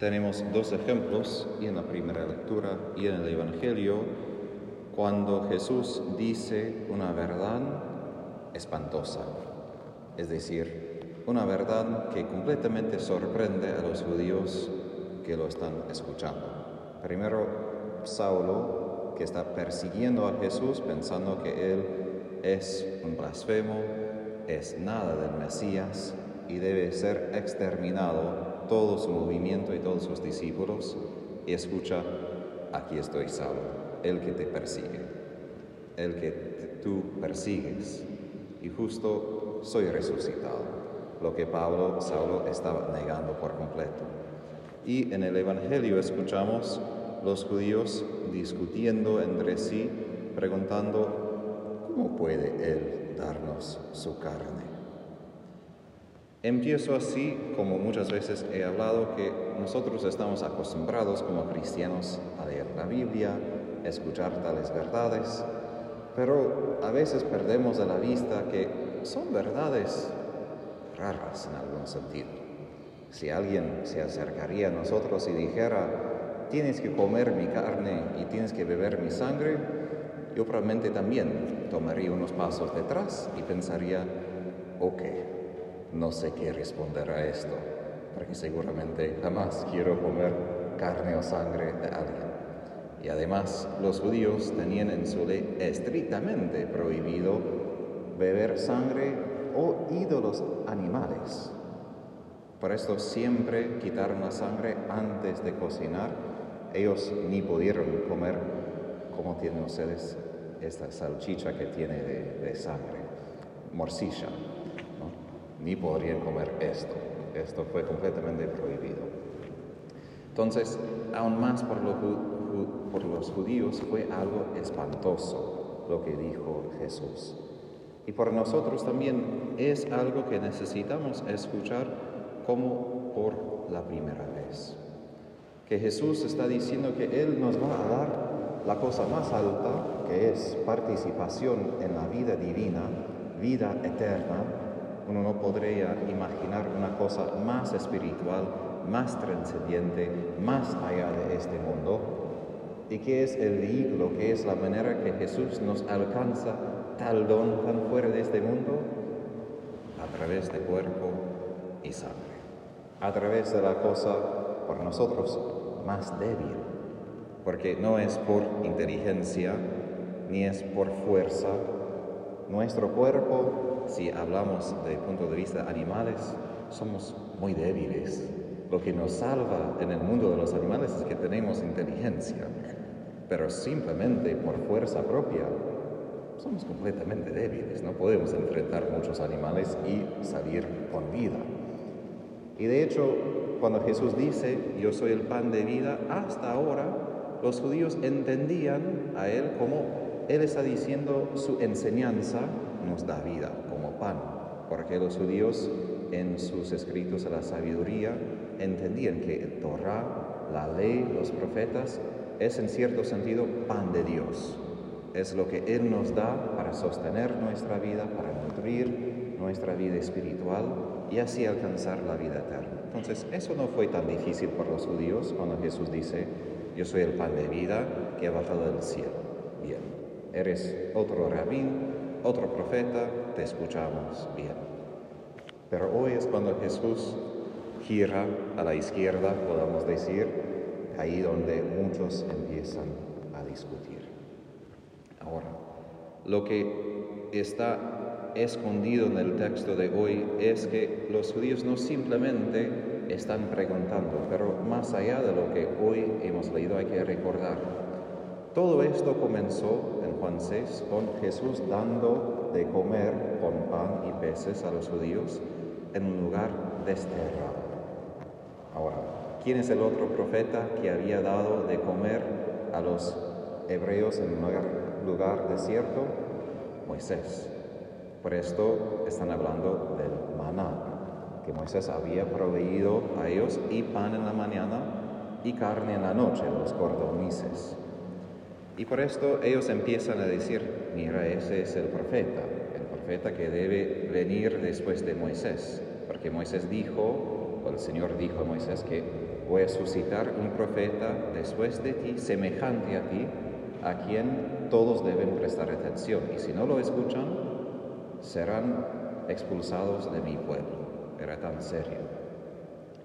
Tenemos dos ejemplos y en la primera lectura y en el Evangelio cuando Jesús dice una verdad espantosa, es decir, una verdad que completamente sorprende a los judíos que lo están escuchando. Primero, Saulo, que está persiguiendo a Jesús pensando que él es un blasfemo, es nada del Mesías y debe ser exterminado todo su movimiento y todos sus discípulos y escucha, aquí estoy Saulo, el que te persigue, el que tú persigues y justo soy resucitado, lo que Pablo, Saulo estaba negando por completo. Y en el Evangelio escuchamos los judíos discutiendo entre sí, preguntando, ¿cómo puede Él darnos su carne? Empiezo así, como muchas veces he hablado, que nosotros estamos acostumbrados como cristianos a leer la Biblia, escuchar tales verdades, pero a veces perdemos de la vista que son verdades raras en algún sentido. Si alguien se acercaría a nosotros y dijera, tienes que comer mi carne y tienes que beber mi sangre, yo probablemente también tomaría unos pasos detrás y pensaría, ok, no sé qué responder a esto, porque seguramente jamás quiero comer carne o sangre de alguien. Y además los judíos tenían en su ley estrictamente prohibido beber sangre o ídolos animales. Por esto siempre quitaron la sangre antes de cocinar. Ellos ni pudieron comer, como tienen ustedes, esta salchicha que tiene de, sangre, morcilla. Ni podrían comer esto. Esto fue completamente prohibido. Entonces, aún más por por los judíos fue algo espantoso lo que dijo Jesús. Y por nosotros también es algo que necesitamos escuchar como por la primera vez. Que Jesús está diciendo que Él nos va a dar la cosa más alta, que es participación en la vida divina, vida eterna. Uno no podría imaginar una cosa más espiritual, más trascendiente, más allá de este mundo ¿Y qué es el vehículo? ¿Qué es la manera que Jesús nos alcanza tal don tan fuera de este mundo? A través de cuerpo y sangre. A través de la cosa por nosotros más débil. Porque no es por inteligencia ni es por fuerza. Nuestro cuerpo, si hablamos de punto de vista animales, somos muy débiles. Lo que nos salva en el mundo de los animales es que tenemos inteligencia pero simplemente por fuerza propia somos completamente débiles, no podemos enfrentar muchos animales y salir con vida. Y de hecho, cuando Jesús dice, yo soy el pan de vida, hasta ahora los judíos entendían a Él como Él está diciendo su enseñanza nos da vida pan, porque los judíos en sus escritos a la sabiduría entendían que el Torah, la ley, los profetas es en cierto sentido pan de Dios. Es lo que Él nos da para sostener nuestra vida, para nutrir nuestra vida espiritual y así alcanzar la vida eterna. Entonces, eso no fue tan difícil por los judíos cuando Jesús dice, yo soy el pan de vida que ha bajado del cielo. Bien, eres otro rabín, otro profeta, te escuchamos bien. Pero hoy es cuando Jesús gira a la izquierda, podamos decir, ahí donde muchos empiezan a discutir. Ahora, lo que está escondido en el texto de hoy es que los judíos no simplemente están preguntando, pero más allá de lo que hoy hemos leído hay que recordar. Todo esto comenzó en Juan 6 con Jesús dando de comer con pan y peces a los judíos en un lugar desterrado. Ahora, ¿Quién es el otro profeta que había dado de comer a los hebreos en un lugar, desierto? Moisés. Por esto están hablando del maná, que Moisés había proveído a ellos y pan en la mañana y carne en la noche, los cordonices. Y por esto ellos empiezan a decir, mira, ese es el profeta, el profeta que debe venir después de Moisés, porque Moisés dijo, o el Señor dijo a Moisés que voy a suscitar un profeta después de ti, semejante a ti, a quien todos deben prestar atención. Y si no lo escuchan, serán expulsados de mi pueblo. Era tan serio.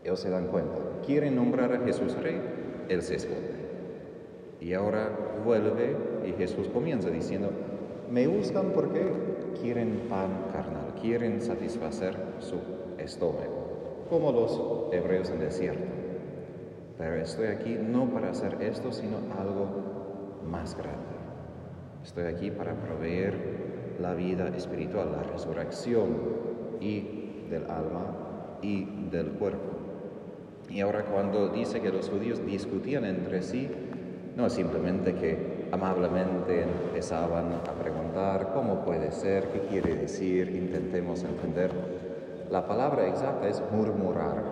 Ellos se dan cuenta. Quieren nombrar a Jesús rey, él se esconde. Y ahora vuelve y Jesús comienza diciendo, me buscan porque quieren pan carnal, quieren satisfacer su estómago, como los hebreos en el desierto. Pero estoy aquí no para hacer esto, sino algo más grande. Estoy aquí para proveer la vida espiritual, la resurrección y del alma y del cuerpo. Y ahora cuando dice que los judíos discutían entre sí, no es simplemente que amablemente empezaban a preguntar cómo puede ser, qué quiere decir, intentemos entender. La palabra exacta es murmurar.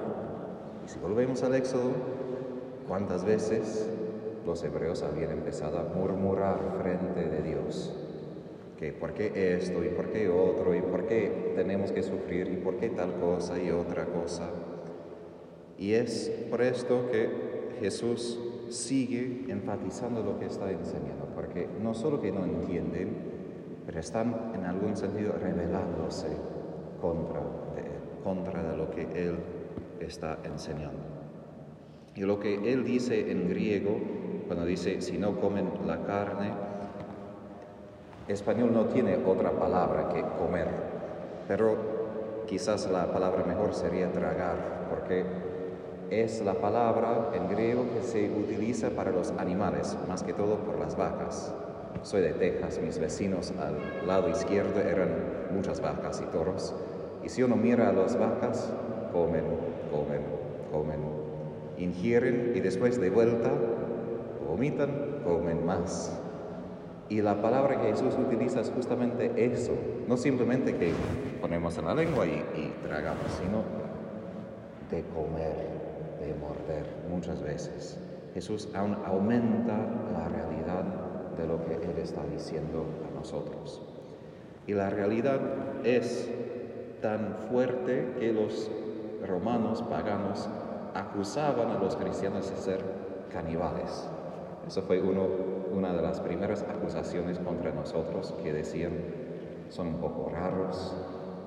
Y si volvemos al Éxodo, ¿cuántas veces los hebreos habían empezado a murmurar frente de Dios? Que por qué esto y por qué otro y por qué tenemos que sufrir y por qué tal cosa y otra cosa. Y es por esto que Jesús sigue enfatizando lo que está enseñando, porque no solo que no entienden, pero están en algún sentido rebelándose contra de él, contra de lo que él está enseñando. Y lo que él dice en griego, cuando dice si no comen la carne, español no tiene otra palabra que comer, pero quizás la palabra mejor sería tragar, porque es la palabra en griego que se utiliza para los animales, más que todo por las vacas. Soy de Texas, mis vecinos al lado izquierdo eran muchas vacas y toros. Y si uno mira a las vacas, comen, comen, comen, ingieren y después de vuelta vomitan, comen más. Y la palabra que Jesús utiliza es justamente eso, no simplemente que ponemos en la lengua y, y tragamos, sino de comer de morder muchas veces. Jesús aún aumenta la realidad de lo que Él está diciendo a nosotros. Y la realidad es tan fuerte que los romanos paganos acusaban a los cristianos de ser caníbales. Eso fue uno, una de las primeras acusaciones contra nosotros que decían, son un poco raros,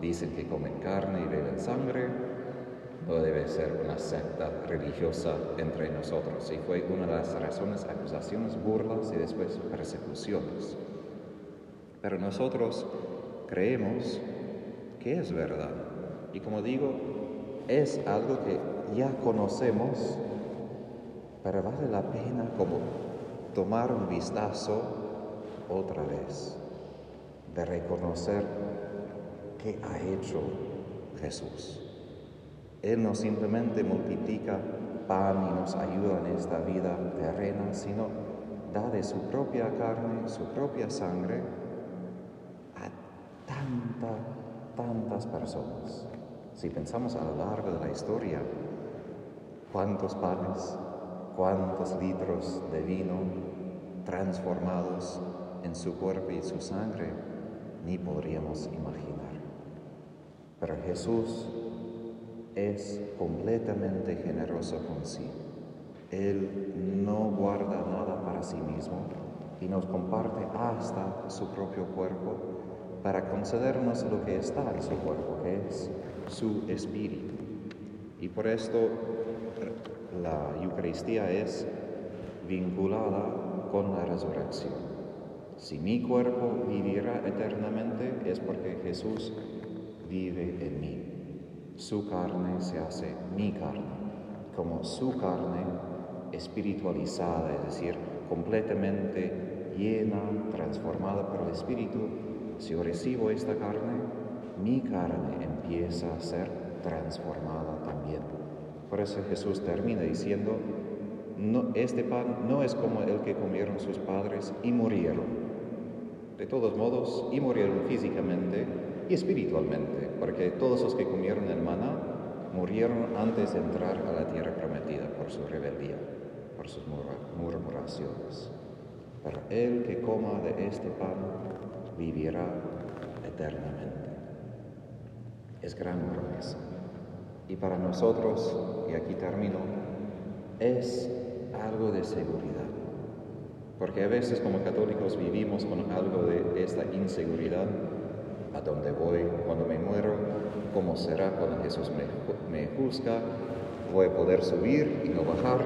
dicen que comen carne y beben sangre, no debe ser una secta religiosa entre nosotros. Y fue una de las razones, acusaciones, burlas y después persecuciones. Pero nosotros creemos que es verdad. Y como digo, es algo que ya conocemos, pero vale la pena como tomar un vistazo otra vez, de reconocer qué ha hecho Jesús. Él no simplemente multiplica pan y nos ayuda en esta vida terrena, sino da de su propia carne, su propia sangre a tantas, tantas personas. Si pensamos a lo largo de la historia, cuántos panes, cuántos litros de vino transformados en su cuerpo y su sangre, ni podríamos imaginar. Pero Jesús es completamente generoso con sí. Él no guarda nada para sí mismo y nos comparte hasta su propio cuerpo para concedernos lo que está en su cuerpo, que es su espíritu. Y por esto la Eucaristía es vinculada con la resurrección. Si mi cuerpo viviera eternamente es porque Jesús vive en mí su carne se hace mi carne, como su carne espiritualizada, es decir, completamente llena, transformada por el Espíritu. Si yo recibo esta carne, mi carne empieza a ser transformada también. Por eso Jesús termina diciendo, no, este pan no es como el que comieron sus padres y murieron. De todos modos, y murieron físicamente, y espiritualmente, porque todos los que comieron el maná murieron antes de entrar a la tierra prometida por su rebeldía, por sus murmuraciones. Pero el que coma de este pan vivirá eternamente. Es gran promesa. Y para nosotros, y aquí termino, es algo de seguridad. Porque a veces como católicos vivimos con algo de esta inseguridad. ¿A dónde voy cuando me muero? ¿Cómo será cuando Jesús me, me juzga? ¿Voy a poder subir y no bajar?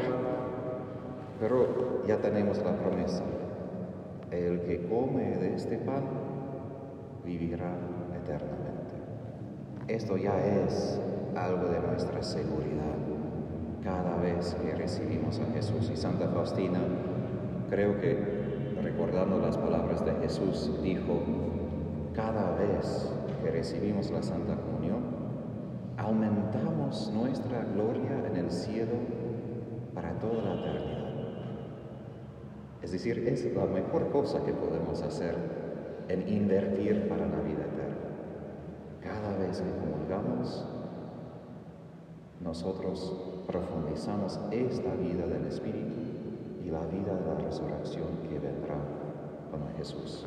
Pero ya tenemos la promesa. El que come de este pan vivirá eternamente. Esto ya es algo de nuestra seguridad cada vez que recibimos a Jesús. Y Santa Faustina, creo que recordando las palabras de Jesús, dijo, cada vez que recibimos la Santa Comunión, aumentamos nuestra gloria en el cielo para toda la eternidad. Es decir, es la mejor cosa que podemos hacer en invertir para la vida eterna. Cada vez que comulgamos, nosotros profundizamos esta vida del Espíritu y la vida de la resurrección que vendrá con Jesús.